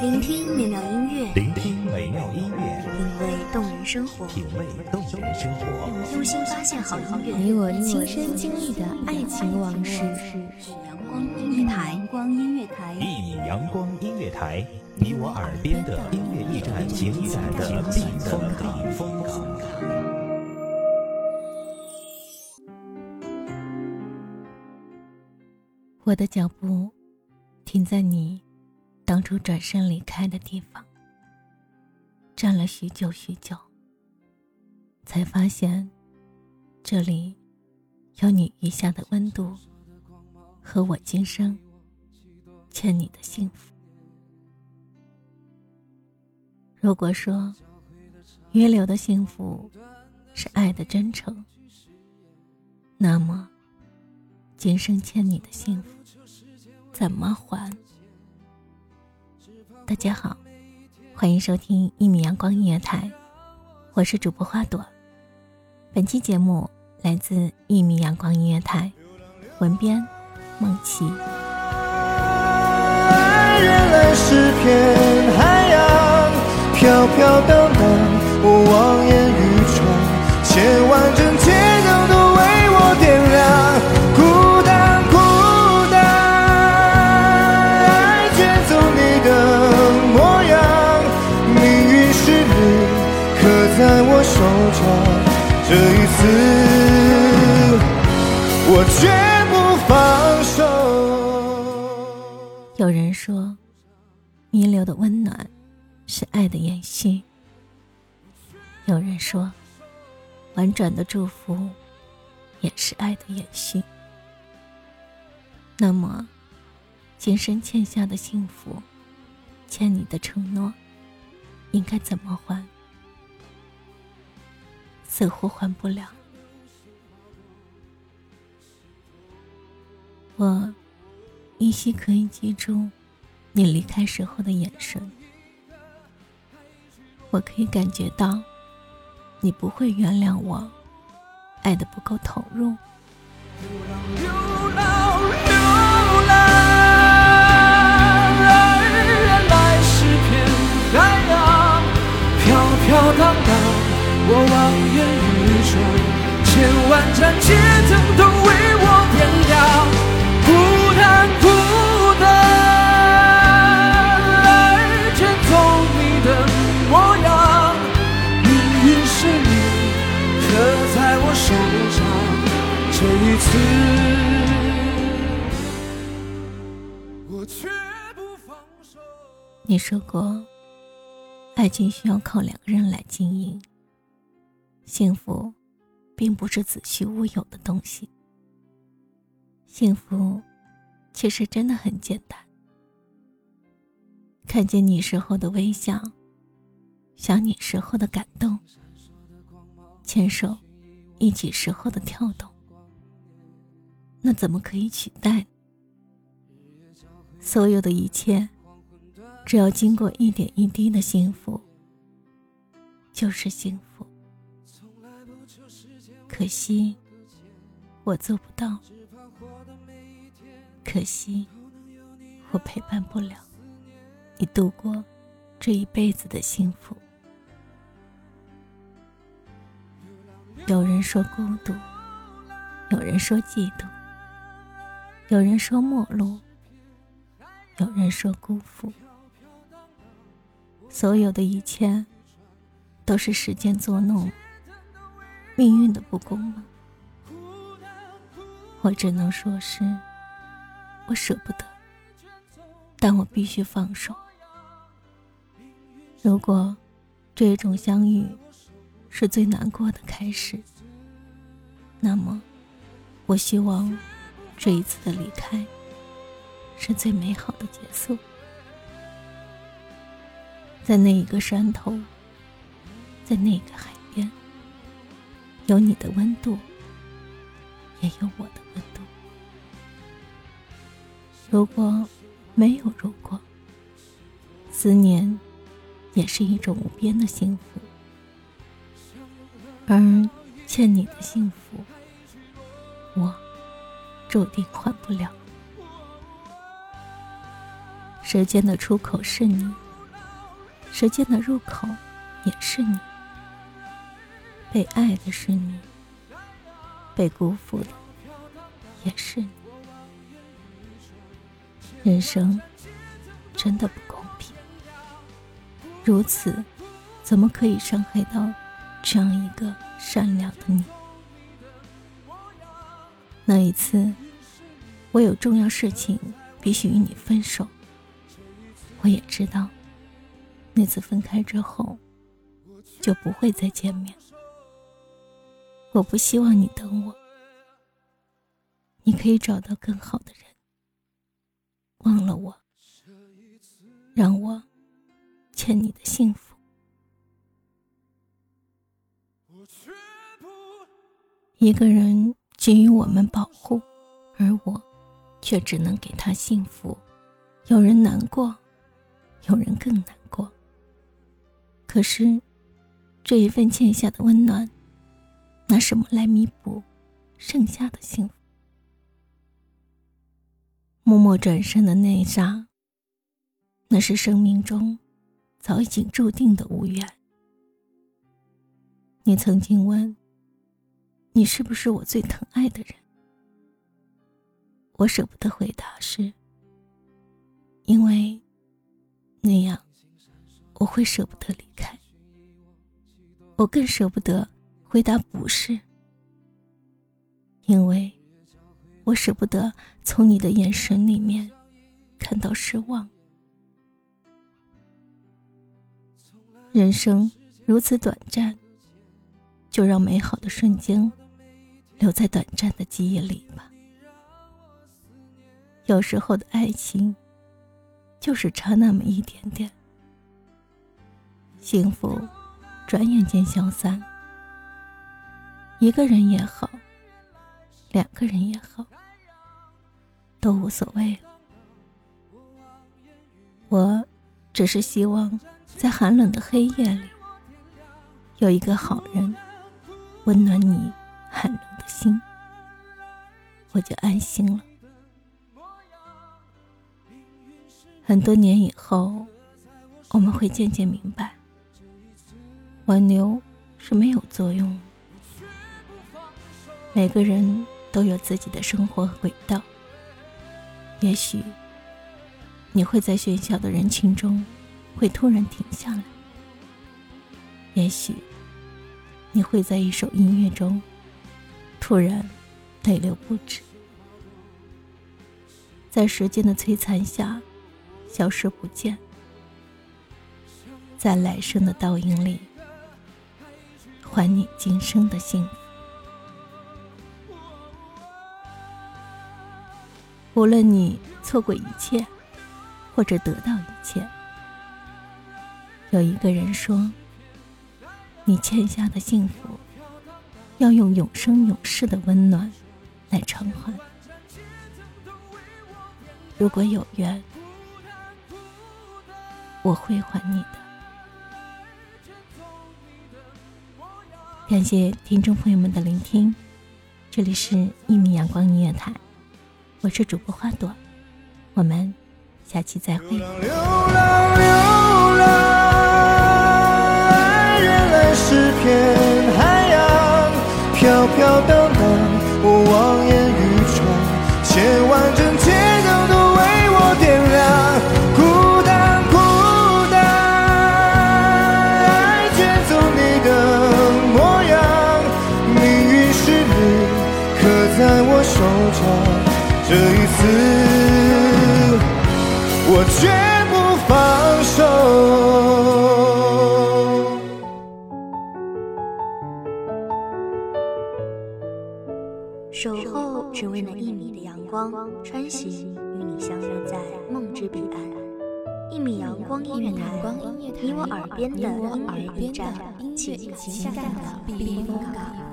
聆听美妙音乐，聆听美妙音乐，品味动人生活，品味动人生活，用心发现好音乐。你我亲身经历的爱情往事。阳光音乐台，阳光音乐台，一米阳光音乐台，你我耳边的音乐驿站，情感的避风港，风港。我的脚步停在你。当初转身离开的地方，站了许久许久，才发现，这里有你余下的温度，和我今生欠你的幸福。如果说约留的幸福是爱的真诚，那么今生欠你的幸福怎么还？大家好，欢迎收听一米阳光音乐台，我是主播花朵。本期节目来自一米阳光音乐台，文编梦琪。原来是片海洋，飘飘荡这一次我绝不放手。有人说，弥留的温暖是爱的延续；有人说，婉转的祝福也是爱的延续。那么，今生欠下的幸福，欠你的承诺，应该怎么还？似乎还不了。我依稀可以记住你离开时候的眼神，我可以感觉到你不会原谅我爱的不够投入。你说过，爱情需要靠两个人来经营。幸福，并不是子虚乌有的东西。幸福，其实真的很简单。看见你时候的微笑，想你时候的感动，牵手一起时候的跳动，那怎么可以取代？所有的一切，只要经过一点一滴的幸福，就是幸福。可惜，我做不到。可惜，我陪伴不了你度过这一辈子的幸福。有人说孤独，有人说嫉妒，有人说陌路，有人说辜负。所有的一切，都是时间作弄。命运的不公吗？我只能说是，我舍不得，但我必须放手。如果这种相遇是最难过的开始，那么我希望这一次的离开是最美好的结束。在那一个山头，在那个海边。有你的温度，也有我的温度。如果没有如果，思念也是一种无边的幸福。而欠你的幸福，我注定还不了。舌尖的出口是你，舌尖的入口也是你。被爱的是你，被辜负的也是你。人生真的不公平，如此，怎么可以伤害到这样一个善良的你？那一次，我有重要事情必须与你分手。我也知道，那次分开之后，就不会再见面。我不希望你等我，你可以找到更好的人，忘了我，让我欠你的幸福。一个人给予我们保护，而我却只能给他幸福。有人难过，有人更难。可是，这一份欠下的温暖。拿什么来弥补剩下的幸福？默默转身的那一刹，那是生命中早已经注定的无缘。你曾经问：“你是不是我最疼爱的人？”我舍不得回答，是因为那样我会舍不得离开，我更舍不得。回答不是，因为我舍不得从你的眼神里面看到失望。人生如此短暂，就让美好的瞬间留在短暂的记忆里吧。有时候的爱情，就是差那么一点点，幸福转眼间消散。一个人也好，两个人也好，都无所谓了。我只是希望，在寒冷的黑夜里，有一个好人温暖你寒冷的心，我就安心了。很多年以后，我们会渐渐明白，挽留是没有作用。每个人都有自己的生活轨道。也许你会在喧嚣的人群中，会突然停下来；也许你会在一首音乐中，突然泪流不止，在时间的摧残下消失不见，在来生的倒影里还你今生的幸福。无论你错过一切，或者得到一切，有一个人说：“你欠下的幸福，要用永生永世的温暖来偿还。如果有缘，我会还你的。”感谢听众朋友们的聆听，这里是《一米阳光音乐台》。我是主播花朵，我们下期再会。这一次，我绝不放手。守候只为那一米的阳光，穿行与你相约在梦之彼岸。一米阳光音乐台，你我耳边的音乐驿站，情感的避风港。